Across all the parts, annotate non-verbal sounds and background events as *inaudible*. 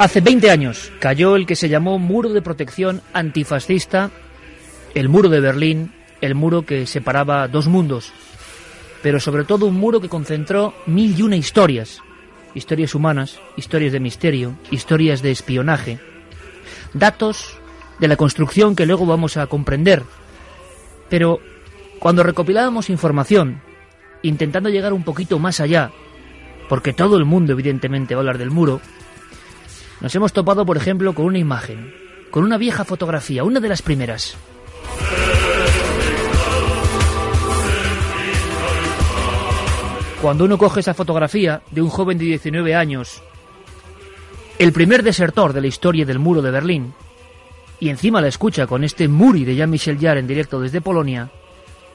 Hace 20 años cayó el que se llamó Muro de Protección Antifascista, el Muro de Berlín, el muro que separaba dos mundos, pero sobre todo un muro que concentró mil y una historias, historias humanas, historias de misterio, historias de espionaje, datos de la construcción que luego vamos a comprender. Pero cuando recopilábamos información, intentando llegar un poquito más allá, porque todo el mundo evidentemente va a hablar del muro, nos hemos topado, por ejemplo, con una imagen, con una vieja fotografía, una de las primeras. Cuando uno coge esa fotografía de un joven de 19 años, el primer desertor de la historia del muro de Berlín, y encima la escucha con este Muri de Jean-Michel Jarre en directo desde Polonia,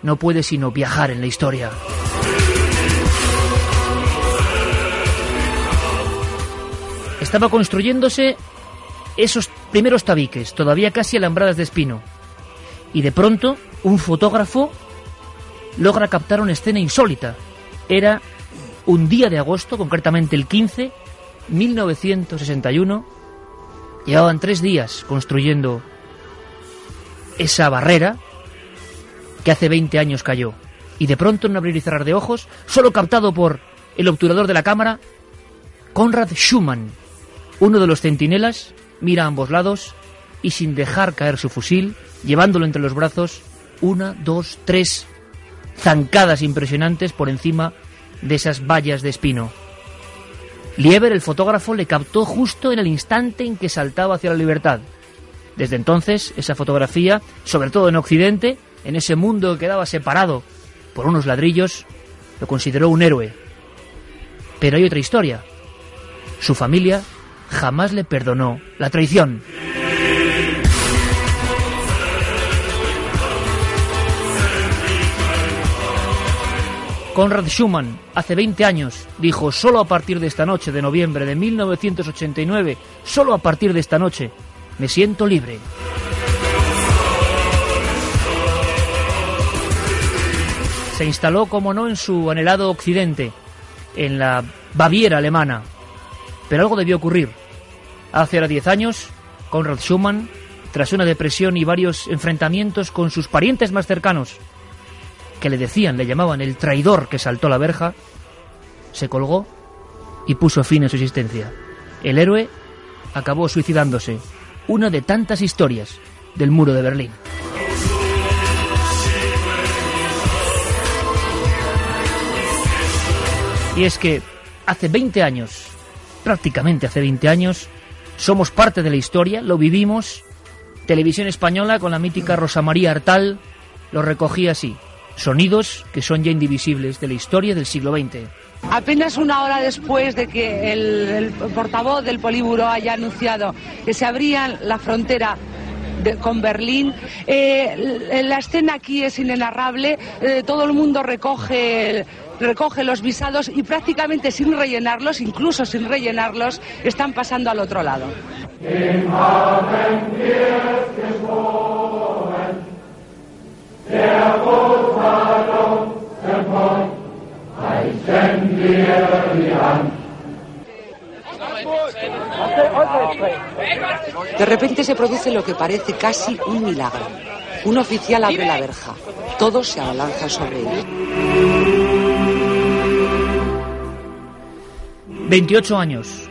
no puede sino viajar en la historia. Estaba construyéndose esos primeros tabiques, todavía casi alambradas de espino. Y de pronto, un fotógrafo logra captar una escena insólita. Era un día de agosto, concretamente el 15, 1961. Llevaban tres días construyendo esa barrera que hace 20 años cayó. Y de pronto, en un abrir y cerrar de ojos, solo captado por el obturador de la cámara, Konrad Schumann, uno de los centinelas mira a ambos lados y sin dejar caer su fusil, llevándolo entre los brazos, una, dos, tres zancadas impresionantes por encima de esas vallas de espino. Lieber, el fotógrafo, le captó justo en el instante en que saltaba hacia la libertad. Desde entonces, esa fotografía, sobre todo en Occidente, en ese mundo que quedaba separado por unos ladrillos, lo consideró un héroe. Pero hay otra historia. Su familia jamás le perdonó la traición. Konrad Schumann, hace 20 años, dijo, solo a partir de esta noche de noviembre de 1989, solo a partir de esta noche, me siento libre. Se instaló, como no, en su anhelado occidente, en la Baviera alemana, pero algo debió ocurrir. Hace ahora 10 años, Konrad Schumann, tras una depresión y varios enfrentamientos con sus parientes más cercanos, que le decían, le llamaban el traidor que saltó la verja, se colgó y puso fin a su existencia. El héroe acabó suicidándose, una de tantas historias del muro de Berlín. Y es que hace 20 años prácticamente hace 20 años. Somos parte de la historia, lo vivimos. Televisión española con la mítica Rosa María Artal lo recogía así. Sonidos que son ya indivisibles de la historia del siglo XX. Apenas una hora después de que el, portavoz del Políburo haya anunciado que se abría la frontera con Berlín. Eh, la escena aquí es inenarrable, eh, todo el mundo recoge recoge los visados y prácticamente sin rellenarlos, incluso sin rellenarlos, están pasando al otro lado. De repente se produce lo que parece casi un milagro. Un oficial abre la verja. Todos se abalanzan sobre él. 28 años.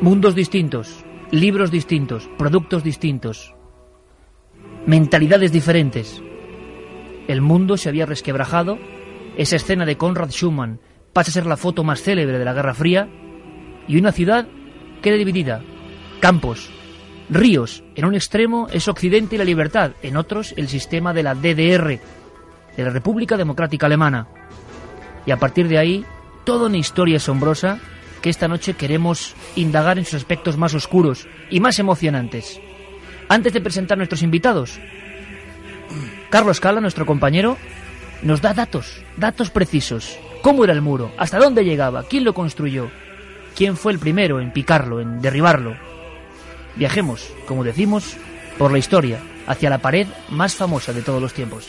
Mundos distintos, libros distintos, productos distintos, mentalidades diferentes. El mundo se había resquebrajado. Esa escena de Konrad Schumann pasa a ser la foto más célebre de la Guerra Fría. Y una ciudad queda dividida. Campos, ríos. En un extremo es Occidente y la libertad. En otros el sistema de la DDR, de la República Democrática Alemana. Y a partir de ahí, toda una historia asombrosa que esta noche queremos indagar en sus aspectos más oscuros y más emocionantes. Antes de presentar a nuestros invitados, Carlos Cala, nuestro compañero, nos da datos, datos precisos. ¿Cómo era el muro? ¿Hasta dónde llegaba? ¿Quién lo construyó? ¿Quién fue el primero en picarlo, en derribarlo? Viajemos, como decimos, por la historia, hacia la pared más famosa de todos los tiempos.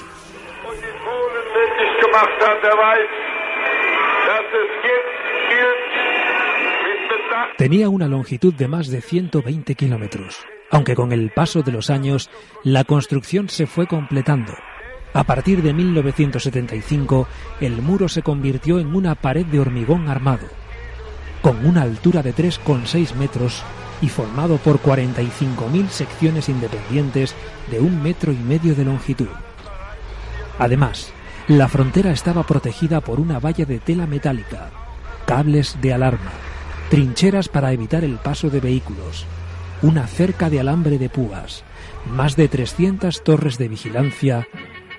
Tenía una longitud de más de 120 kilómetros aunque con el paso de los años la construcción se fue completando. A partir de 1975, el muro se convirtió en una pared de hormigón armado, con una altura de 3,6 metros y formado por 45.000 secciones independientes de un metro y medio de longitud. Además, la frontera estaba protegida por una valla de tela metálica, cables de alarma, trincheras para evitar el paso de vehículos, una cerca de alambre de púas, más de 300 torres de vigilancia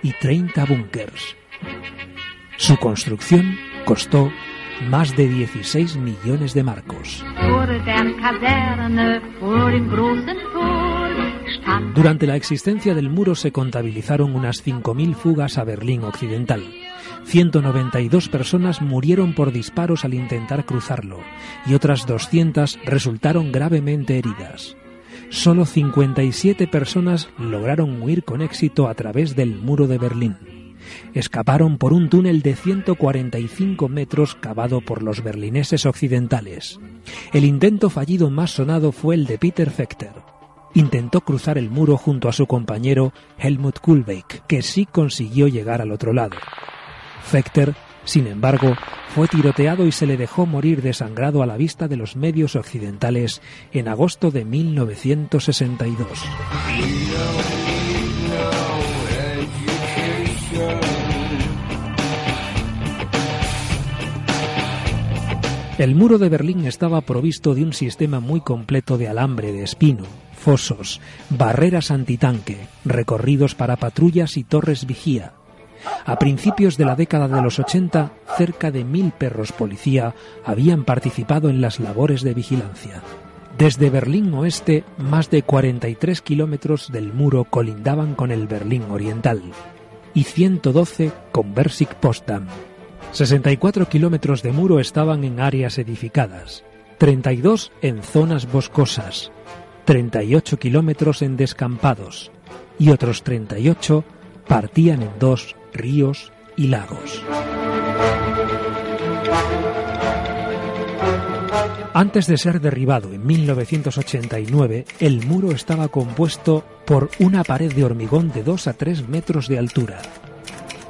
y 30 búnkers. Su construcción costó más de 16 millones de marcos. Durante la existencia del muro se contabilizaron unas 5.000 fugas a Berlín Occidental. 192 personas murieron por disparos al intentar cruzarlo y otras 200 resultaron gravemente heridas. Solo 57 personas lograron huir con éxito a través del muro de Berlín. Escaparon por un túnel de 145 metros cavado por los berlineses occidentales. El intento fallido más sonado fue el de Peter Fechter. Intentó cruzar el muro junto a su compañero Helmut Kulbeck, que sí consiguió llegar al otro lado. Fechter, sin embargo, fue tiroteado y se le dejó morir desangrado a la vista de los medios occidentales en agosto de 1962. El muro de Berlín estaba provisto de un sistema muy completo de alambre de espino, fosos, barreras antitanque, recorridos para patrullas y torres vigía, a principios de la década de los 80, cerca de mil perros policía habían participado en las labores de vigilancia. Desde Berlín Oeste, más de 43 kilómetros del muro colindaban con el Berlín Oriental y 112 con Versick Potsdam. 64 kilómetros de muro estaban en áreas edificadas, 32 en zonas boscosas, 38 kilómetros en descampados y otros 38 partían en dos ríos y lagos. Antes de ser derribado en 1989, el muro estaba compuesto por una pared de hormigón de 2 a 3 metros de altura,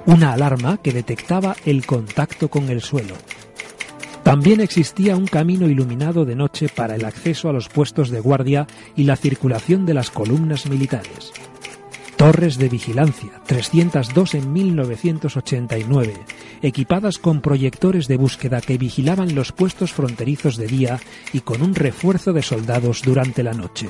una alarma que detectaba el contacto con el suelo. También existía un camino iluminado de noche para el acceso a los puestos de guardia y la circulación de las columnas militares. Torres de vigilancia, 302 en 1989, equipadas con proyectores de búsqueda que vigilaban los puestos fronterizos de día y con un refuerzo de soldados durante la noche.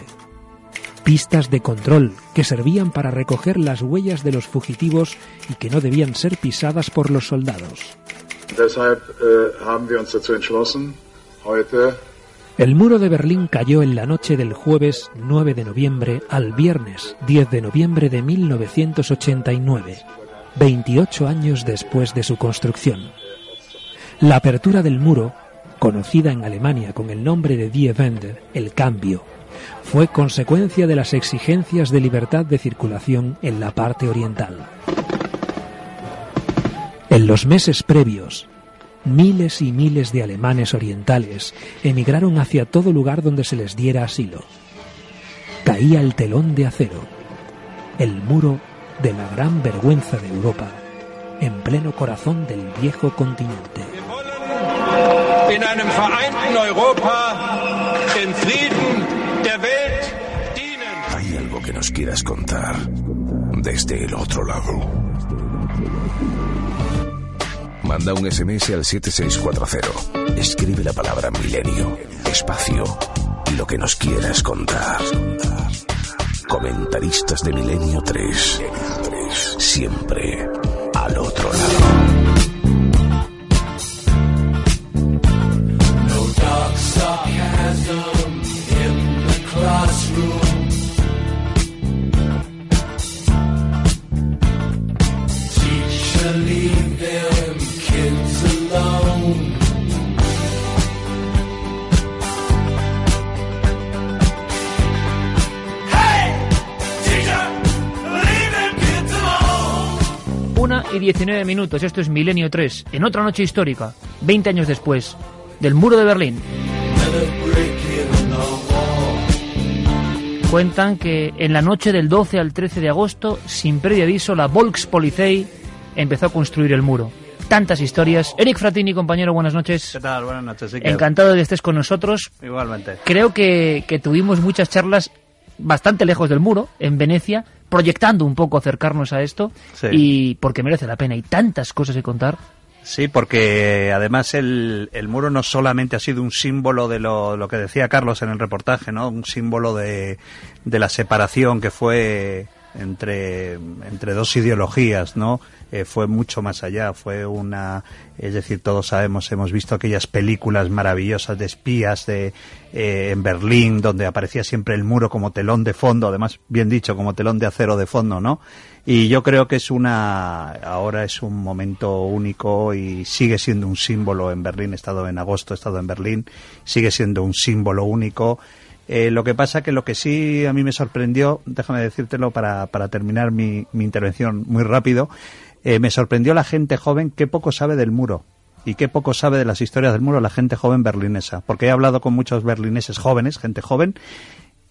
Pistas de control que servían para recoger las huellas de los fugitivos y que no debían ser pisadas por los soldados. Deshalb äh, haben wir uns dazu entschlossen, heute El muro de Berlín cayó en la noche del jueves 9 de noviembre al viernes 10 de noviembre de 1989, 28 años después de su construcción. La apertura del muro, conocida en Alemania con el nombre de Die Wende, el cambio, fue consecuencia de las exigencias de libertad de circulación en la parte oriental. En los meses previos, miles y miles de alemanes orientales emigraron hacia todo lugar donde se les diera asilo. Caía el telón de acero, el muro de la gran vergüenza de Europa, en pleno corazón del viejo continente. ¿Hay algo que nos quieras contar desde el otro lado? Manda un SMS al 7640. Escribe la palabra milenio, espacio lo que nos quieras contar. Comentaristas de Milenio 3. Siempre al otro lado. Y 19 minutos, esto es Milenio 3, en otra noche histórica, 20 años después, del muro de Berlín. Cuentan que en la noche del 12 al 13 de agosto, sin previo aviso, la Volkspolizei empezó a construir el muro. Tantas historias. Eric Fratini, compañero, buenas noches. ¿Qué tal? Buenas noches. Encantado de que estés con nosotros. Igualmente. Creo que, que tuvimos muchas charlas bastante lejos del muro, en Venecia, proyectando un poco acercarnos a esto Sí. y porque merece la pena. Hay tantas cosas que contar. Sí, porque además el, el muro no solamente ha sido un símbolo de lo, lo que decía Carlos en el reportaje, ¿no? Un símbolo de, de la separación que fue entre, entre dos ideologías, ¿no? Eh, fue mucho más allá, fue una, es decir, todos sabemos, hemos visto aquellas películas maravillosas de espías de, eh, en Berlín, donde aparecía siempre el muro como telón de fondo, además, bien dicho, como telón de acero de fondo, ¿no? Y yo creo que es una, ahora es un momento único y sigue siendo un símbolo en Berlín, he estado en agosto, he estado en Berlín, sigue siendo un símbolo único. Eh, lo que pasa que lo que sí a mí me sorprendió, déjame decírtelo para, para terminar mi, mi intervención muy rápido, eh, me sorprendió la gente joven qué poco sabe del muro y qué poco sabe de las historias del muro la gente joven berlinesa, porque he hablado con muchos berlineses jóvenes, gente joven,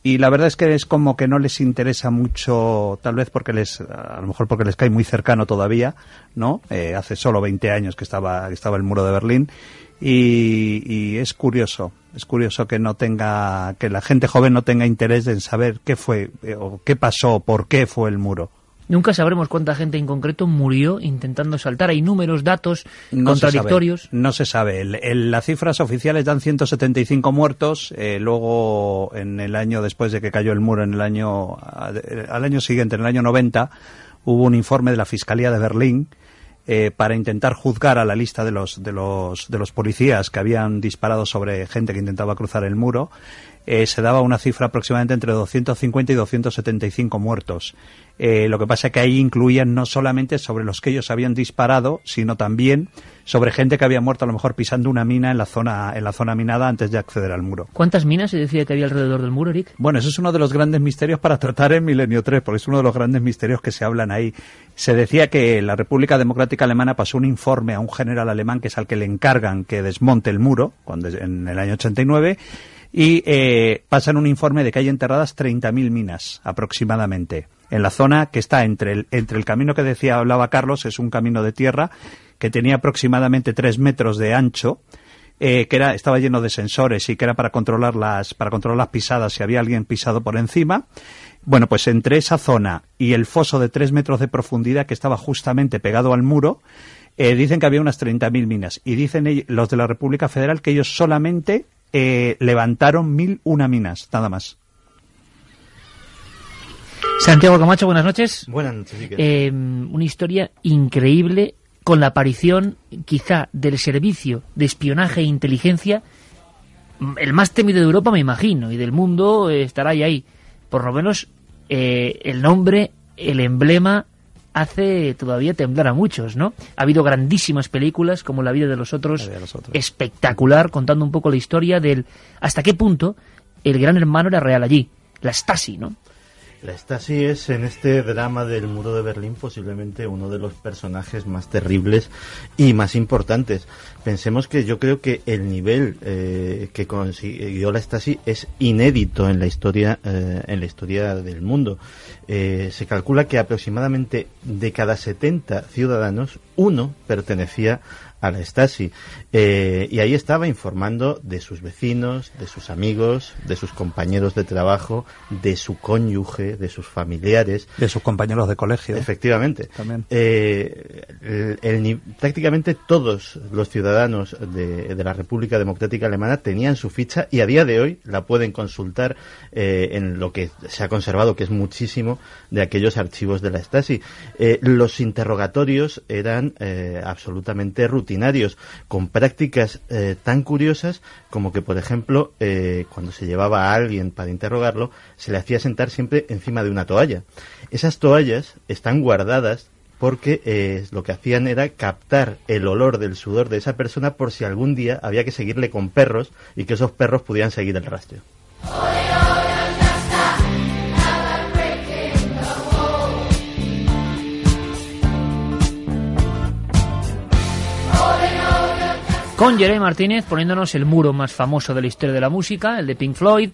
y la verdad es que es como que no les interesa mucho, tal vez porque les, a lo mejor porque les cae muy cercano todavía, ¿no? Eh, hace solo 20 años que estaba, que estaba el muro de Berlín, y, y es curioso, es curioso que no tenga, que la gente joven no tenga interés en saber qué fue, eh, o qué pasó, por qué fue el muro. Nunca sabremos cuánta gente en concreto murió intentando saltar. Hay números, datos No contradictorios. no se sabe. El- el- las cifras oficiales dan 175 muertos. eh, luego, en el año después de que cayó el muro, en el año al año siguiente, en el año 90, hubo un informe de la Fiscalía de Berlín eh, para intentar juzgar a la lista de los de los de los policías que habían disparado sobre gente que intentaba cruzar el muro. Eh, se daba una cifra aproximadamente entre 250 y 275 muertos. Eh, lo que pasa es que ahí incluían no solamente sobre los que ellos habían disparado, sino también sobre gente que había muerto a lo mejor pisando una mina en la zona en la zona minada antes de acceder al muro. ¿Cuántas minas se decía que había alrededor del muro, Eric? Bueno, eso es uno de los grandes misterios para tratar en Milenio 3, porque es uno de los grandes misterios que se hablan ahí. Se decía que la República Democrática Alemana pasó un informe a un general alemán que es al que le encargan que desmonte el muro cuando en el año 89 y eh, pasan un informe de que hay enterradas 30.000 minas aproximadamente en la zona que está entre el, entre el camino que decía hablaba Carlos, es un camino de tierra que tenía aproximadamente 3 metros de ancho eh, que era, estaba lleno de sensores y que era para controlar las, para controlar las pisadas si había alguien pisado por encima. Bueno, pues entre esa zona y el foso de tres metros de profundidad que estaba justamente pegado al muro, eh, dicen que había unas 30.000 minas. Y dicen ell- los de la República Federal que ellos solamente eh, levantaron mil una minas, nada más. Santiago Camacho, buenas noches. Buenas noches. Eh, una historia increíble con la aparición quizá del servicio de espionaje e inteligencia el más temido de Europa, me imagino, y del mundo eh, estará ahí, ahí. Por lo menos eh, el nombre, el emblema, hace todavía temblar a muchos, ¿no? Ha habido grandísimas películas como La vida de los otros, de los otros. espectacular, contando un poco la historia del hasta qué punto el gran hermano era real allí, la Stasi, ¿no? La Stasi es en este drama del muro de Berlín posiblemente uno de los personajes más terribles y más importantes. Pensemos que yo creo que el nivel eh, que consiguió la Stasi es inédito en la historia eh, en la historia del mundo. Eh, se calcula que aproximadamente de cada 70 ciudadanos uno pertenecía a la Stasi. Eh, y ahí estaba informando de sus vecinos, de sus amigos, de sus compañeros de trabajo, de su cónyuge, de sus familiares. De sus compañeros de colegio. Efectivamente. También. Eh, el- el- prácticamente todos los ciudadanos de, de la República Democrática Alemana tenían su ficha y a día de hoy la pueden consultar eh, en lo que se ha conservado, que es muchísimo de aquellos archivos de la Stasi. Los interrogatorios eran absolutamente rutinarios, con prácticas eh, tan curiosas como que, por ejemplo, eh, cuando se llevaba a alguien para interrogarlo, se le hacía sentar siempre encima de una toalla. Esas toallas están guardadas porque eh, lo que hacían era captar el olor del sudor de esa persona por si algún día había que seguirle con perros y que esos perros pudieran seguir el rastro. Con Jeremy Martínez poniéndonos el muro más famoso de la historia de la música, el de Pink Floyd,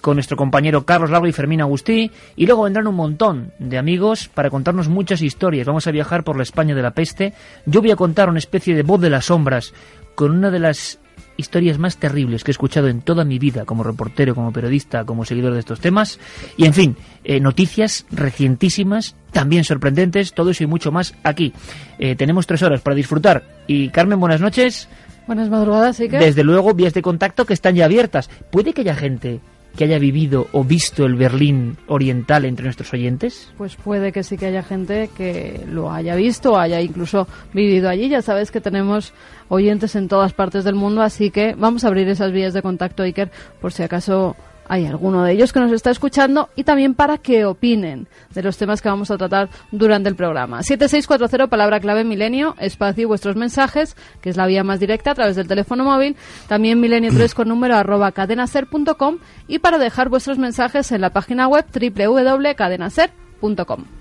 con nuestro compañero Carlos Lago y Fermín Agustí, y luego vendrán un montón de amigos para contarnos muchas historias. Vamos a viajar por la España de la peste. Yo voy a contar una especie de voz de las sombras con una de las historias más terribles que he escuchado en toda mi vida como reportero, como periodista, como seguidor de estos temas. Y en fin, eh, noticias recientísimas, también sorprendentes, todo eso y mucho más aquí. Eh, tenemos tres horas para disfrutar. Y Carmen, buenas noches. Buenas madrugadas, sí que. Desde luego, vías de contacto que están ya abiertas. ¿Puede que haya gente que haya vivido o visto el Berlín oriental entre nuestros oyentes? Pues puede que sí que haya gente que lo haya visto haya incluso vivido allí. Ya sabes que tenemos oyentes en todas partes del mundo, así que vamos a abrir esas vías de contacto, Iker, por si acaso hay alguno de ellos que nos está escuchando y también para que opinen de los temas que vamos a tratar durante el programa. 7640, palabra clave milenio, espacio y vuestros mensajes, que es la vía más directa a través del teléfono móvil. También milenio 3 con número arroba cadenaser.com y para dejar vuestros mensajes en la página web www.cadenaser.com.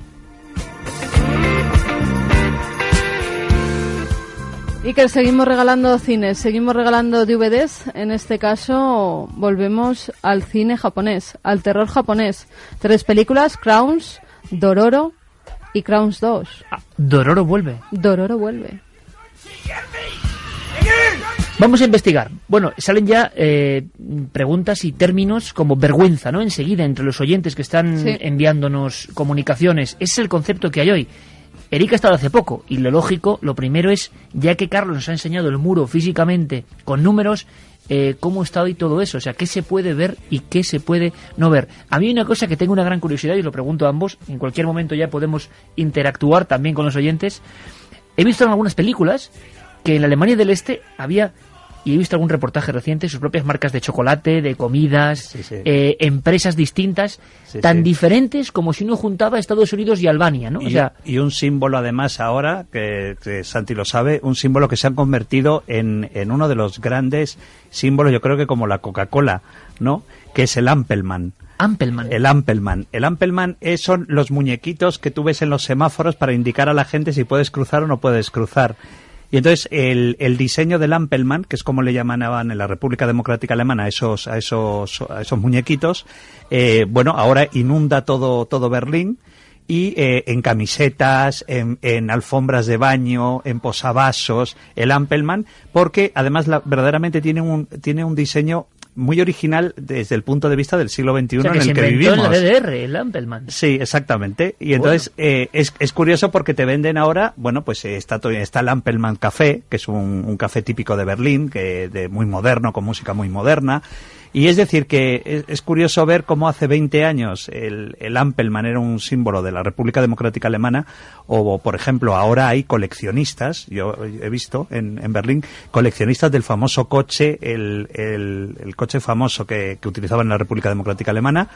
Y que seguimos regalando cines, seguimos regalando DVDs. En este caso, volvemos al cine japonés, al terror japonés. Tres películas: Crowns, Dororo y Crowns 2. Ah, Dororo vuelve. Dororo vuelve. Vamos a investigar. Bueno, salen ya eh, preguntas y términos como vergüenza, ¿no? Enseguida, entre los oyentes que están Sí. enviándonos comunicaciones. Ese es el concepto que hay hoy. Erika ha estado hace poco y lo lógico, lo primero es, ya que Carlos nos ha enseñado el muro físicamente con números, eh, cómo está hoy todo eso, o sea, qué se puede ver y qué se puede no ver. A mí una cosa que tengo una gran curiosidad y os lo pregunto a ambos, en cualquier momento ya podemos interactuar también con los oyentes. He visto en algunas películas que en la Alemania del Este había, y he visto algún reportaje reciente, sus propias marcas de chocolate, de comidas, Sí, sí. eh, empresas distintas, Sí, tan diferentes como si uno juntaba Estados Unidos y Albania, ¿no? O Y, sea, y un símbolo además ahora, que, que Santi lo sabe, un símbolo que se han convertido en, en uno de los grandes símbolos, yo creo que como la Coca-Cola, ¿no? Que es el Ampelman. Ampelman. El Ampelman. El Ampelman es- son los muñequitos que tú ves en los semáforos para indicar a la gente si puedes cruzar o no puedes cruzar. Y entonces el, el diseño del Ampelman, que es como le llamaban en la República Democrática Alemana a esos, a esos, a esos muñequitos, eh, bueno, ahora inunda todo, todo Berlín y eh, en camisetas, en, en alfombras de baño, en posavasos, el Ampelman, porque además la- verdaderamente tiene un, tiene un diseño muy original desde el punto de vista del siglo XXI o sea, que en se el que inventó vivimos. la DDR, el Ampelman. Sí, exactamente. Y entonces eh, es, es curioso porque te venden ahora, bueno, pues eh, está, está el Ampelman Café, que es un, un café típico de Berlín, que de muy moderno, con música muy moderna. Y es decir, que es, curioso ver cómo hace 20 años el, el Ampelman era un símbolo de la República Democrática Alemana, o por ejemplo, ahora hay coleccionistas, yo he visto en, en Berlín, coleccionistas del famoso coche, el, el, coche famoso que, que utilizaban en la República Democrática Alemana,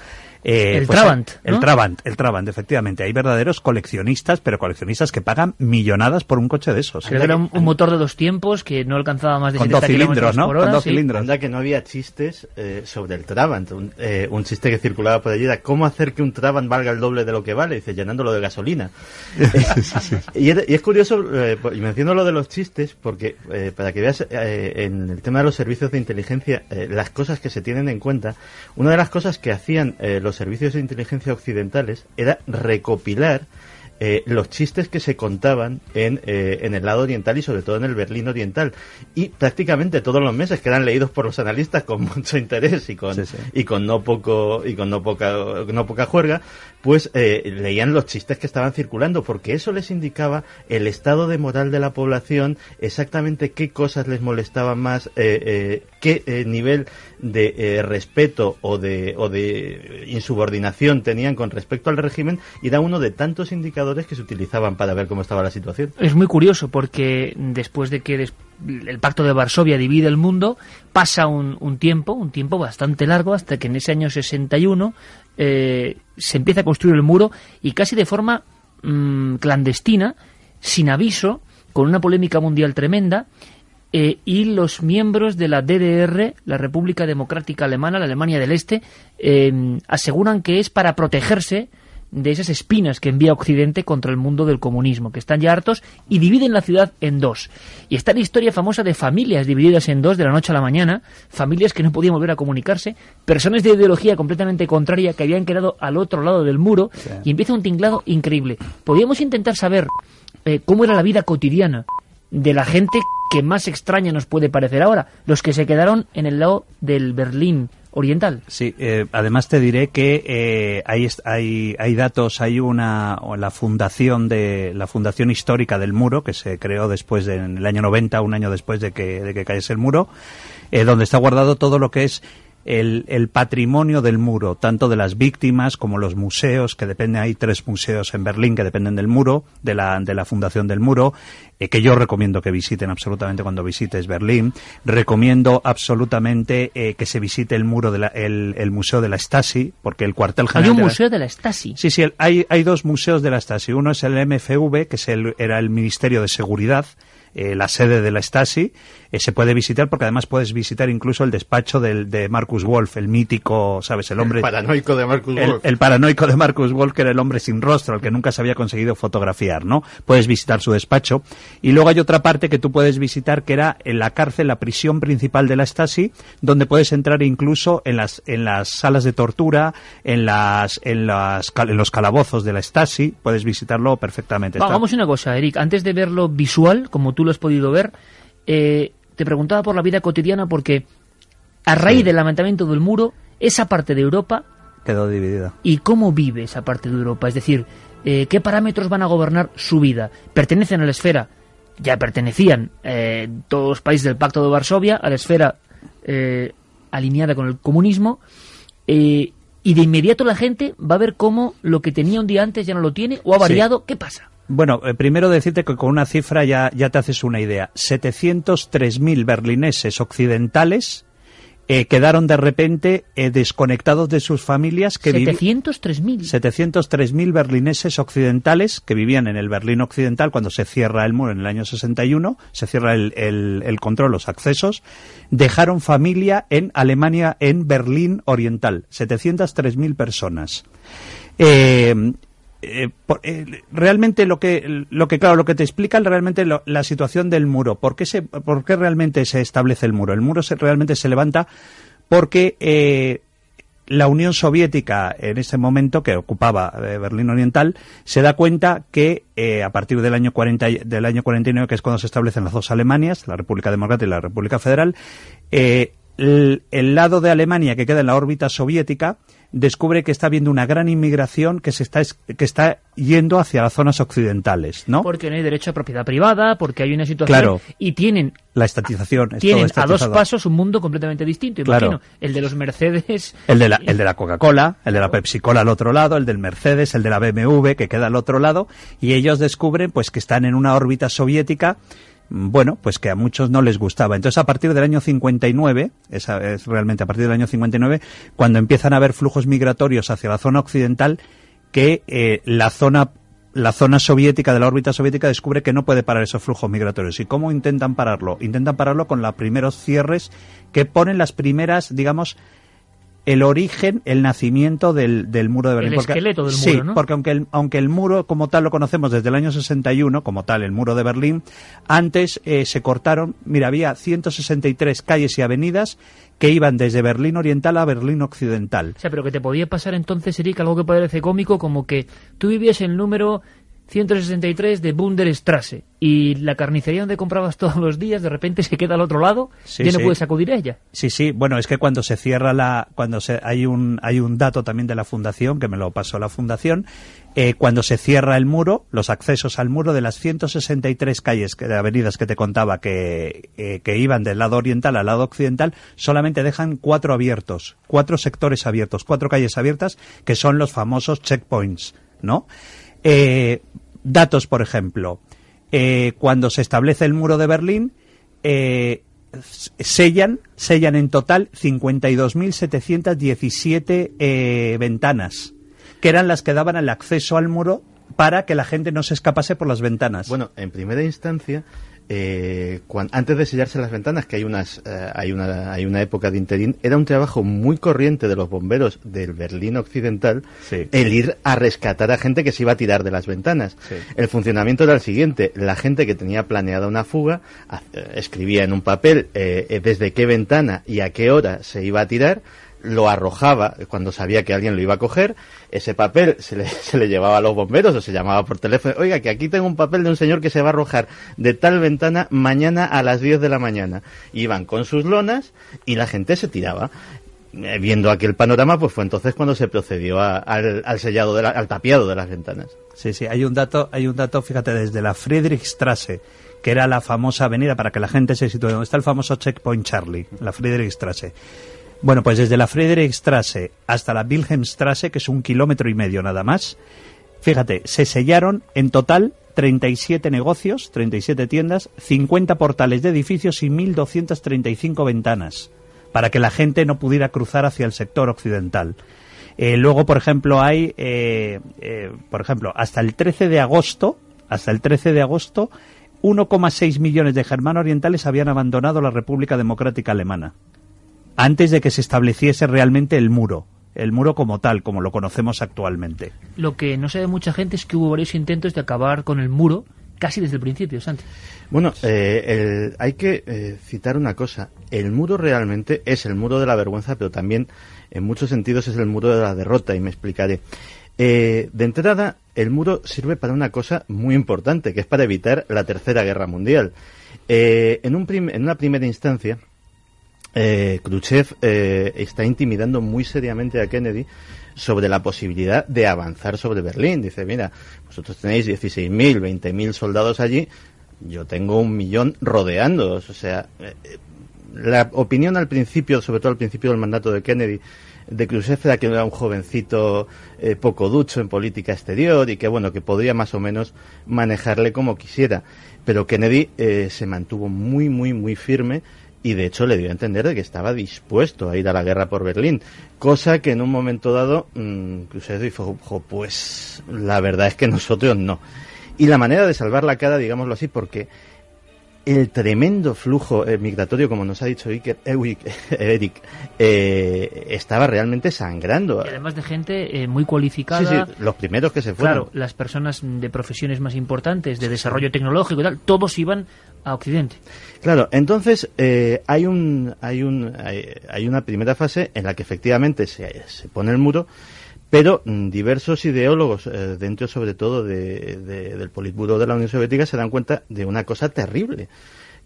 eh, el pues, Trabant. El Trabant, el Trabant, efectivamente. Hay verdaderos coleccionistas, pero coleccionistas que pagan millonadas por un coche de esos. era un, motor de dos tiempos que no alcanzaba más de Con dos cilindros, ¿no? Con dos cilindros. Anda que no había chistes eh, sobre el Trabant. Eh, un, chiste que circulaba por allí era cómo hacer que un Trabant valga el doble de lo que vale, dice, llenándolo de gasolina. *laughs* *laughs* y, es, curioso, y menciono lo de los chistes, porque para que veas en el tema de los servicios de inteligencia, las cosas que se tienen en cuenta, una de las cosas que hacían los servicios de inteligencia occidentales era recopilar eh, los chistes que se contaban en, eh, en el lado oriental y sobre todo en el Berlín oriental. Y prácticamente todos los meses que eran leídos por los analistas con *laughs* mucho interés y con, y con no poco y con no poca no poca juerga, pues eh, leían los chistes que estaban circulando, porque eso les indicaba el estado de moral de la población, exactamente qué cosas les molestaban más, qué nivel de respeto o de, o de insubordinación tenían con respecto al régimen, y era uno de tantos indicadores que se utilizaban para ver cómo estaba la situación. Es muy curioso porque después de que el Pacto de Varsovia divide el mundo, pasa un, tiempo, un tiempo bastante largo, hasta que en ese año 61 eh, se empieza a construir el muro y casi de forma mm, clandestina, sin aviso, con una polémica mundial tremenda, eh, y los miembros de la DDR, la República Democrática Alemana, la Alemania del Este, eh, aseguran que es para protegerse de esas espinas que envía Occidente contra el mundo del comunismo, que están ya hartos y dividen la ciudad en dos. Y está la historia famosa de familias divididas en dos de la noche a la mañana, familias que no podían volver a comunicarse, personas de ideología completamente contraria que habían quedado al otro lado del muro, y empieza un tinglado increíble. Podríamos intentar saber eh, cómo era la vida cotidiana de la gente que más extraña nos puede parecer ahora, los que se quedaron en el lado del Berlín oriental. Sí, eh, además te diré que eh, hay, hay, hay datos, hay una la fundación de la fundación histórica del muro que se creó después de, en el año 90, un año después de que, cayese el muro, eh, donde está guardado todo lo que es el, el, patrimonio del muro, tanto de las víctimas como los museos, que dependen, hay tres museos en Berlín que dependen del muro, de la, de la fundación del muro, eh, que yo recomiendo que visiten absolutamente cuando visites Berlín. Recomiendo absolutamente eh, que se visite el muro de la, el, el, museo de la Stasi, porque el cuartel general. Hay un museo de la Stasi. Sí, sí, hay, hay dos museos de la Stasi. Uno es el MFV, que es el, era el Ministerio de Seguridad, eh, la sede de la Stasi, eh, se puede visitar porque además puedes visitar incluso el despacho del, de Marcus Wolf, el mítico, ¿sabes? El hombre... El paranoico de Marcus Wolf. El paranoico de Marcus Wolf, que era el hombre sin rostro, el que nunca se había conseguido fotografiar, ¿no? Puedes visitar su despacho. Y luego hay otra parte que tú puedes visitar que era en la cárcel, la prisión principal de la Stasi, donde puedes entrar incluso en las, en las salas de tortura, en las, en las, en los calabozos de la Stasi, puedes visitarlo perfectamente. Vamos una cosa, Eric, antes de verlo visual, como tú lo has podido ver, eh, te preguntaba por la vida cotidiana porque a raíz del levantamiento del muro, esa parte de Europa quedó dividida. ¿Y cómo vive esa parte de Europa? Es decir, eh, ¿qué parámetros van a gobernar su vida? ¿Pertenecen a la esfera? Ya pertenecían eh, todos los países del Pacto de Varsovia a la esfera alineada con el comunismo. y de inmediato la gente va a ver cómo lo que tenía un día antes ya no lo tiene o ha variado. ¿Qué pasa? Bueno, eh, primero decirte que con una cifra ya, ya te haces una idea. 703.000 berlineses occidentales eh, quedaron de repente eh, desconectados de sus familias. Que 703.000. 703.000 berlineses occidentales que vivían en el Berlín occidental cuando se cierra el muro en el año 61, se cierra el, el, el control, los accesos, dejaron familia en Alemania, en Berlín oriental. 703.000 personas. Eh, eh, eh, realmente lo que lo que claro lo que te explica realmente la situación del muro. Por qué se por qué realmente se establece el muro el muro se, realmente se levanta porque eh, la Unión Soviética en ese momento que ocupaba Berlín Oriental se da cuenta que a partir del año 40 del año 49 que es cuando se establecen las dos Alemanias la República Democrática y la República Federal el lado de Alemania que queda en la órbita soviética descubre que está habiendo una gran inmigración que se está que está yendo hacia las zonas occidentales, ¿no? Porque no hay derecho a propiedad privada, porque hay una situación Claro. y tienen La estatización. es tienen todo a dos pasos un mundo completamente distinto. Claro. Imagino, el de los Mercedes El de la, el de la Coca-Cola, el de la Pepsi-Cola al otro lado, el del Mercedes, el de la BMW que queda al otro lado, y ellos descubren pues que están en una órbita soviética, bueno, pues que a muchos no les gustaba. Entonces a partir del año 59, esa es realmente a partir del año 59, cuando empiezan a haber flujos migratorios hacia la zona occidental, que eh, la zona la zona soviética de la órbita soviética descubre que no puede parar esos flujos migratorios. ¿Y cómo intentan pararlo? Intentan pararlo con los primeros cierres que ponen las primeras, digamos, el origen, el nacimiento del, del muro de Berlín. El esqueleto del sí, muro, ¿no? porque aunque el, aunque el muro como tal lo conocemos desde el año 61, como tal el muro de Berlín, antes eh, se cortaron, mira, había 163 calles y avenidas que iban desde Berlín Oriental a Berlín Occidental. O sea, pero que te podía pasar entonces, Eric, algo que parece cómico, como que tú vivías el número 163 de Bunderstrasse y la carnicería donde comprabas todos los días de repente se queda al otro lado, Sí, ya no puedes acudir a ella. Sí, sí, bueno, es que cuando se cierra la, cuando se, hay un, hay un dato también de la fundación, que me lo pasó la fundación, eh, cuando se cierra el muro, los accesos al muro de las 163 calles, que, avenidas que te contaba que, eh, que iban del lado oriental al lado occidental, solamente dejan cuatro abiertos, cuatro sectores abiertos, cuatro calles abiertas, que son los famosos checkpoints, ¿no? Eh, datos, por ejemplo, eh, cuando se establece el muro de Berlín, eh, sellan, sellan en total 52.717 eh, ventanas, que eran las que daban el acceso al muro para que la gente no se escapase por las ventanas. Bueno, en primera instancia, eh, antes de sellarse las ventanas, que hay unas, eh, hay una, hay una época de interín, era un trabajo muy corriente de los bomberos del Berlín Occidental Sí. el ir a rescatar a gente que se iba a tirar de las ventanas. Sí. El funcionamiento era el siguiente: la gente que tenía planeada una fuga eh, escribía en un papel eh, eh, desde qué ventana y a qué hora se iba a tirar. Lo arrojaba cuando sabía que alguien lo iba a coger. Ese papel se le, *laughs* se le llevaba a los bomberos o se llamaba por teléfono. Oiga, que aquí tengo un papel de un señor que se va a arrojar de tal ventana mañana a las 10 de la mañana. Iban con sus lonas y la gente se tiraba. Eh, Viendo aquel panorama, pues fue entonces cuando se procedió a- al, sellado, de la- al tapiado de las ventanas. Sí, sí, hay un dato, hay un dato, fíjate, desde la Friedrichstrasse, que era la famosa avenida para que la gente se sitúe, donde está el famoso checkpoint Charlie, la Friedrichstrasse. Bueno, pues desde la Friedrichstrasse hasta la Wilhelmstrasse, que es un kilómetro y medio nada más, fíjate, se sellaron en total 37 negocios, 37 tiendas, 50 portales de edificios y 1.235 ventanas, para que la gente no pudiera cruzar hacia el sector occidental. Eh, luego, por ejemplo, hay, eh, eh, por ejemplo, hasta el 13 de agosto, hasta el 13 de agosto, 1,6 millones de germanos orientales habían abandonado la República Democrática Alemana antes de que se estableciese realmente el muro, el muro como tal, como lo conocemos actualmente. Lo que no sabe mucha gente es que hubo varios intentos de acabar con el muro casi desde el principio, Santi. Bueno, eh, el- hay que eh, citar una cosa. El muro realmente es el muro de la vergüenza, pero también en muchos sentidos es el muro de la derrota, y me explicaré. Eh, de entrada, el muro sirve para una cosa muy importante, que es para evitar la Tercera Guerra Mundial. Eh, en, un prim- en una primera instancia, eh, Khrushchev eh, está intimidando muy seriamente a Kennedy sobre la posibilidad de avanzar sobre Berlín. Dice, mira, vosotros tenéis 16.000, 20.000 soldados allí, yo tengo un millón rodeándoos. O sea, eh, eh, la opinión al principio, sobre todo al principio del mandato de Kennedy, de Khrushchev era que era un jovencito eh, poco ducho en política exterior y que, bueno, que podría más o menos manejarle como quisiera. Pero Kennedy eh, se mantuvo muy, muy, muy firme y de hecho le dio a entender de que estaba dispuesto a ir a la guerra por Berlín, cosa que en un momento dado mmm, Khrushchev dijo, "Jo, pues la verdad es que nosotros no. Y la manera de salvar la cara, digámoslo así, porque el tremendo flujo eh, migratorio, como nos ha dicho Iker- eh, *laughs* Eric, eh, estaba realmente sangrando. Y además de gente eh, muy cualificada. Sí, sí, los primeros que se fueron. Claro, las personas de profesiones más importantes, de desarrollo tecnológico y tal, todos iban a Occidente. Claro, entonces eh, hay un hay un hay, hay una primera fase en la que efectivamente se, se pone el muro, pero mm, diversos ideólogos eh, dentro sobre todo de, de- del Politburo de la Unión Soviética se dan cuenta de una cosa terrible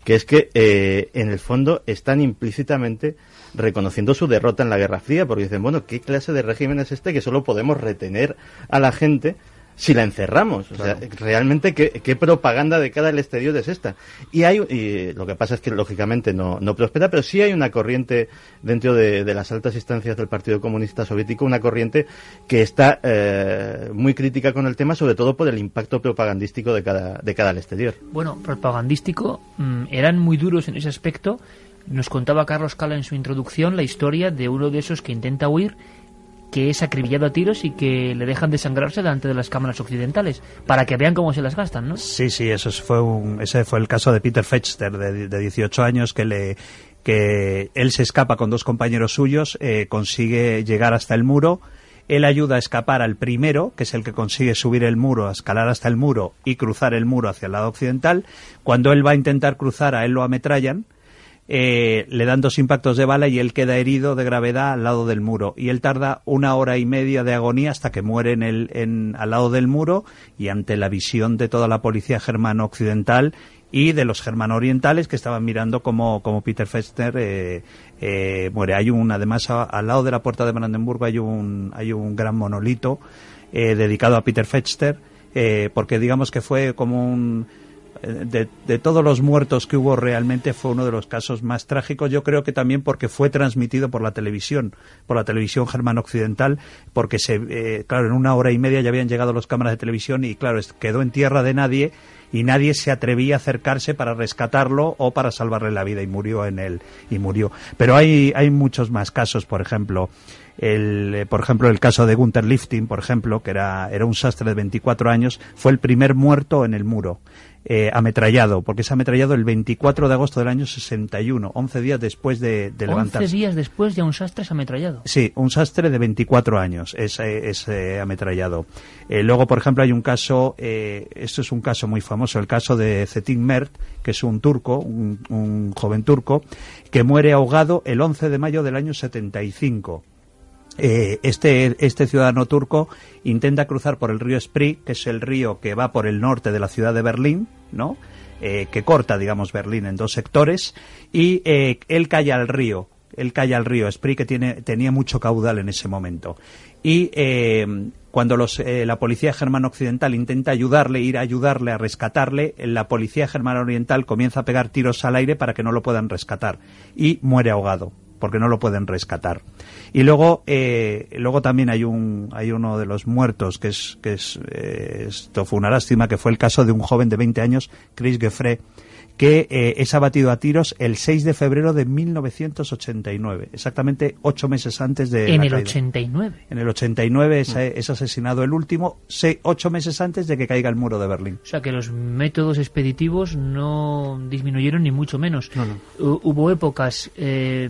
que es que eh, en el fondo están implícitamente reconociendo su derrota en la Guerra Fría, porque dicen, bueno, ¿qué clase de régimen es este que solo podemos retener a la gente si la encerramos. O sea, realmente, ¿qué, propaganda de cara al exterior es esta? Y hay y lo que pasa es que, lógicamente, no, no prospera, pero sí hay una corriente dentro de, las altas instancias del Partido Comunista Soviético, una corriente que está eh, muy crítica con el tema, sobre todo por el impacto propagandístico de cada, de cada al exterior. Bueno, propagandístico, mm, eran muy duros en ese aspecto. Nos contaba Carlos Cala en su introducción la historia de uno de esos que intenta huir que es acribillado a tiros y que le dejan desangrarse delante de las cámaras occidentales, para que vean cómo se las gastan, ¿no? Sí, sí, eso fue un, ese fue el caso de Peter Fechter, de, de 18 años, que le que él se escapa con dos compañeros suyos, eh, consigue llegar hasta el muro, él ayuda a escapar al primero, que es el que consigue subir el muro, a escalar hasta el muro y cruzar el muro hacia el lado occidental. Cuando él va a intentar cruzar, a él lo ametrallan, eh, le dan dos impactos de bala y él queda herido de gravedad al lado del muro. Y él tarda una hora y media de agonía hasta que muere en el, en, al lado del muro y ante la visión de toda la policía germano-occidental y de los germano-orientales que estaban mirando como, como Peter Fester eh, eh, muere. Hay un, además, al lado de la puerta de Brandenburgo hay un, hay un gran monolito dedicado a Peter Fester porque digamos que fue como un de, todos los muertos que hubo realmente fue uno de los casos más trágicos. Yo creo que también porque fue transmitido por la televisión, por la televisión germano occidental, porque se, eh, claro, en una hora y media ya habían llegado las cámaras de televisión y claro, quedó en tierra de nadie y nadie se atrevía a acercarse para rescatarlo o para salvarle la vida y murió en él y murió. Pero hay, hay muchos más casos, por ejemplo, el, eh, por ejemplo, el caso de Gunther Lifting, por ejemplo, que era, era un sastre de 24 años, fue el primer muerto en el muro. Eh, ametrallado, porque es ametrallado el 24 de agosto del año 61, 11 días después de, de levantarse. 11 días después de un sastre es ametrallado. Sí, un sastre de 24 años es, eh, es ametrallado. luego, por ejemplo, hay un caso, esto es un caso muy famoso, el caso de Zetin Mert, que es un turco, un, un joven turco, que muere ahogado el 11 de mayo del año 75 eh, este, este ciudadano turco intenta cruzar por el río Spree, que es el río que va por el norte de la ciudad de Berlín, ¿no? Eh, que corta, digamos, Berlín en dos sectores, y eh, él cae al río, él cae al río Spree, que tiene, tenía mucho caudal en ese momento. Y cuando los, la policía germano occidental intenta ayudarle, ir a ayudarle, a rescatarle, la policía germano oriental comienza a pegar tiros al aire para que no lo puedan rescatar, y muere ahogado porque no lo pueden rescatar. Y luego, eh, luego también hay un, hay uno de los muertos que es, que es, eh, esto fue una lástima, que fue el caso de un joven de 20 años, Chris Geffrey, que eh, es abatido a tiros el 6 de febrero de 1989, exactamente ocho meses antes de. En el 89. En el 89 es, mm. es asesinado el último, ocho meses antes de que caiga el muro de Berlín. O sea que los métodos expeditivos no disminuyeron ni mucho menos. Hubo épocas, eh,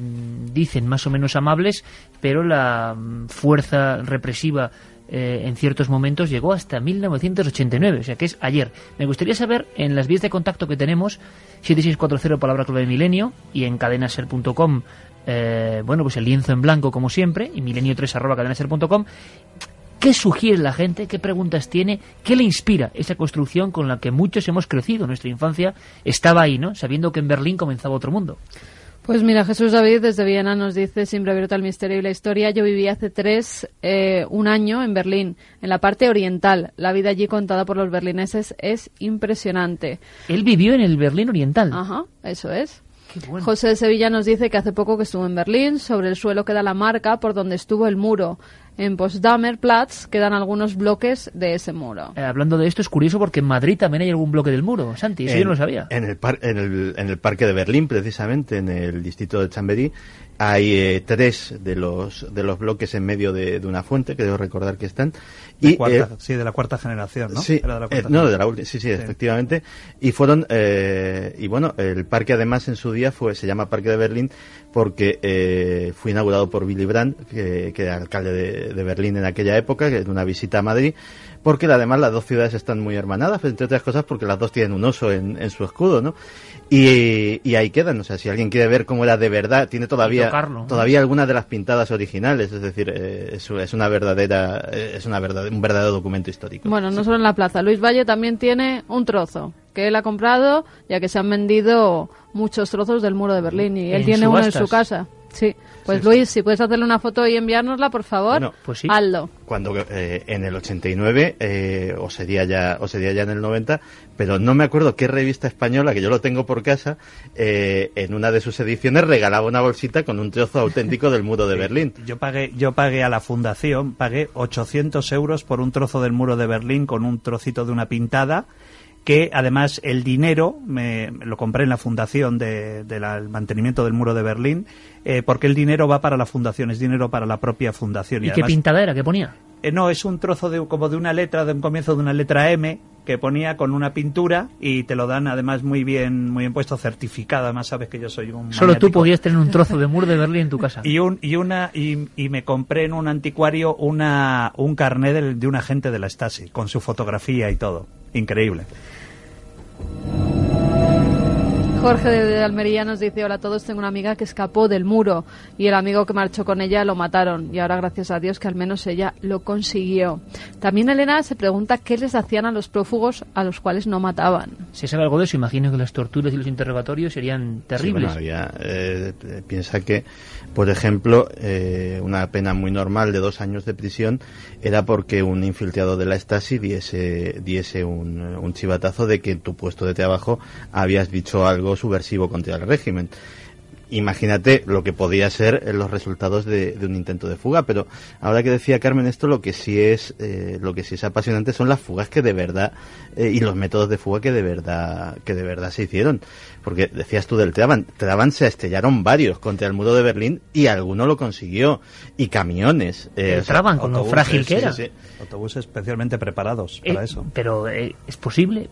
dicen, más o menos amables, pero la fuerza represiva eh, en ciertos momentos llegó hasta 1989, o sea que es ayer. Me gustaría saber en las vías de contacto que tenemos, 7640 palabra clave de milenio y en cadenaser.com, eh, bueno, pues el lienzo en blanco como siempre y milenio3 arroba cadenaser.com. ¿Qué sugiere la gente? ¿Qué preguntas tiene? ¿Qué le inspira esa construcción con la que muchos hemos crecido? Nuestra infancia estaba ahí, ¿no? Sabiendo que en Berlín comenzaba otro mundo. Pues mira, Jesús David desde Viena nos dice, siempre abierto al misterio y la historia, yo viví hace tres, eh, un año en Berlín, en la parte oriental. La vida allí contada por los berlineses es impresionante. Él vivió en el Berlín oriental. Ajá, eso es. José de Sevilla nos dice que hace poco que estuvo en Berlín, sobre el suelo queda la marca por donde estuvo el muro en Potsdamer Platz quedan algunos bloques de ese muro. Eh, hablando de esto, es curioso porque en Madrid también hay algún bloque del muro, Santi, eso yo no lo sabía. En el, en, el, en el parque de Berlín, precisamente, en el distrito de Chambéry, hay eh, tres de los de los bloques en medio de, una fuente, que debo recordar que están. y, eh, sí, de la cuarta generación, ¿no? Sí, de la no, de la última, sí, sí, efectivamente. Y fueron, y bueno, el parque además en su día fue se llama Parque de Berlín porque fue inaugurado por Willy Brandt, que, que era alcalde de de, de Berlín en aquella época, en una visita a Madrid, porque además las dos ciudades están muy hermanadas, entre otras cosas porque las dos tienen un oso en, en su escudo, ¿no? Y, y ahí quedan, o sea, si alguien quiere ver cómo era de verdad, tiene todavía tocarlo, ¿no? todavía algunas de las pintadas originales, es decir, eh, es, es una verdadera es una verdad, un verdadero documento histórico. Bueno, no solo en la plaza. Luis Valle también tiene un trozo que él ha comprado, ya que se han vendido muchos trozos del muro de Berlín y él En tiene uno en su casa. Sí. Pues Sí, Luis, si puedes hacerle una foto y enviárnosla, por favor, Bueno, pues sí. hazlo. cuando eh, en el 89 eh, o sería ya o sería ya en el 90 pero no me acuerdo qué revista española que yo lo tengo por casa eh, en una de sus ediciones regalaba una bolsita con un trozo auténtico del muro de *laughs* Berlín Yo pagué, yo pagué a la fundación, pagué 800 euros por un trozo del muro de Berlín con un trocito de una pintada que además el dinero me, lo compré en la fundación de- del mantenimiento del muro de Berlín eh, porque el dinero va para la fundación, es dinero para la propia fundación. ¿Y qué además- pintada era? ¿Qué ponía? Eh, no, es un trozo de, como de una letra, de un comienzo de una letra M que ponía con una pintura y te lo dan además muy bien, muy bien puesto, certificado. Además sabes que yo soy un Solo tú podías tener un trozo de muro de Berlín en tu casa. Y un y una y, y me compré en un anticuario una un carnet del- de un agente de la Stasi con su fotografía y todo. Increíble. Jorge de Almería nos dice, hola a todos, tengo una amiga que escapó del muro y el amigo que marchó con ella lo mataron y ahora gracias a Dios que al menos ella lo consiguió. También Elena se pregunta qué les hacían a los prófugos a los cuales no mataban. Si sabe algo de eso, imagino que las torturas y los interrogatorios serían terribles. Sí, bueno, había, eh, piensa que, por ejemplo, eh, una pena muy normal de dos años de prisión era porque un infiltrado de la Stasi diese, diese un, un chivatazo de que en tu puesto de trabajo habías dicho algo subversivo contra el régimen. Imagínate lo que podía ser eh, los resultados de, un intento de fuga, pero ahora que decía Carmen esto, lo que sí es, eh, lo que sí es apasionante son las fugas que de verdad eh, y los métodos de fuga que de verdad, que de verdad se hicieron. Porque decías tú del Traban, Traban se estrellaron varios contra el muro de Berlín y alguno lo consiguió y camiones. eh, El o sea, Traban, con lo frágil que era. sí, sí. Autobuses especialmente preparados Eh, para eso. Pero eh, es posible,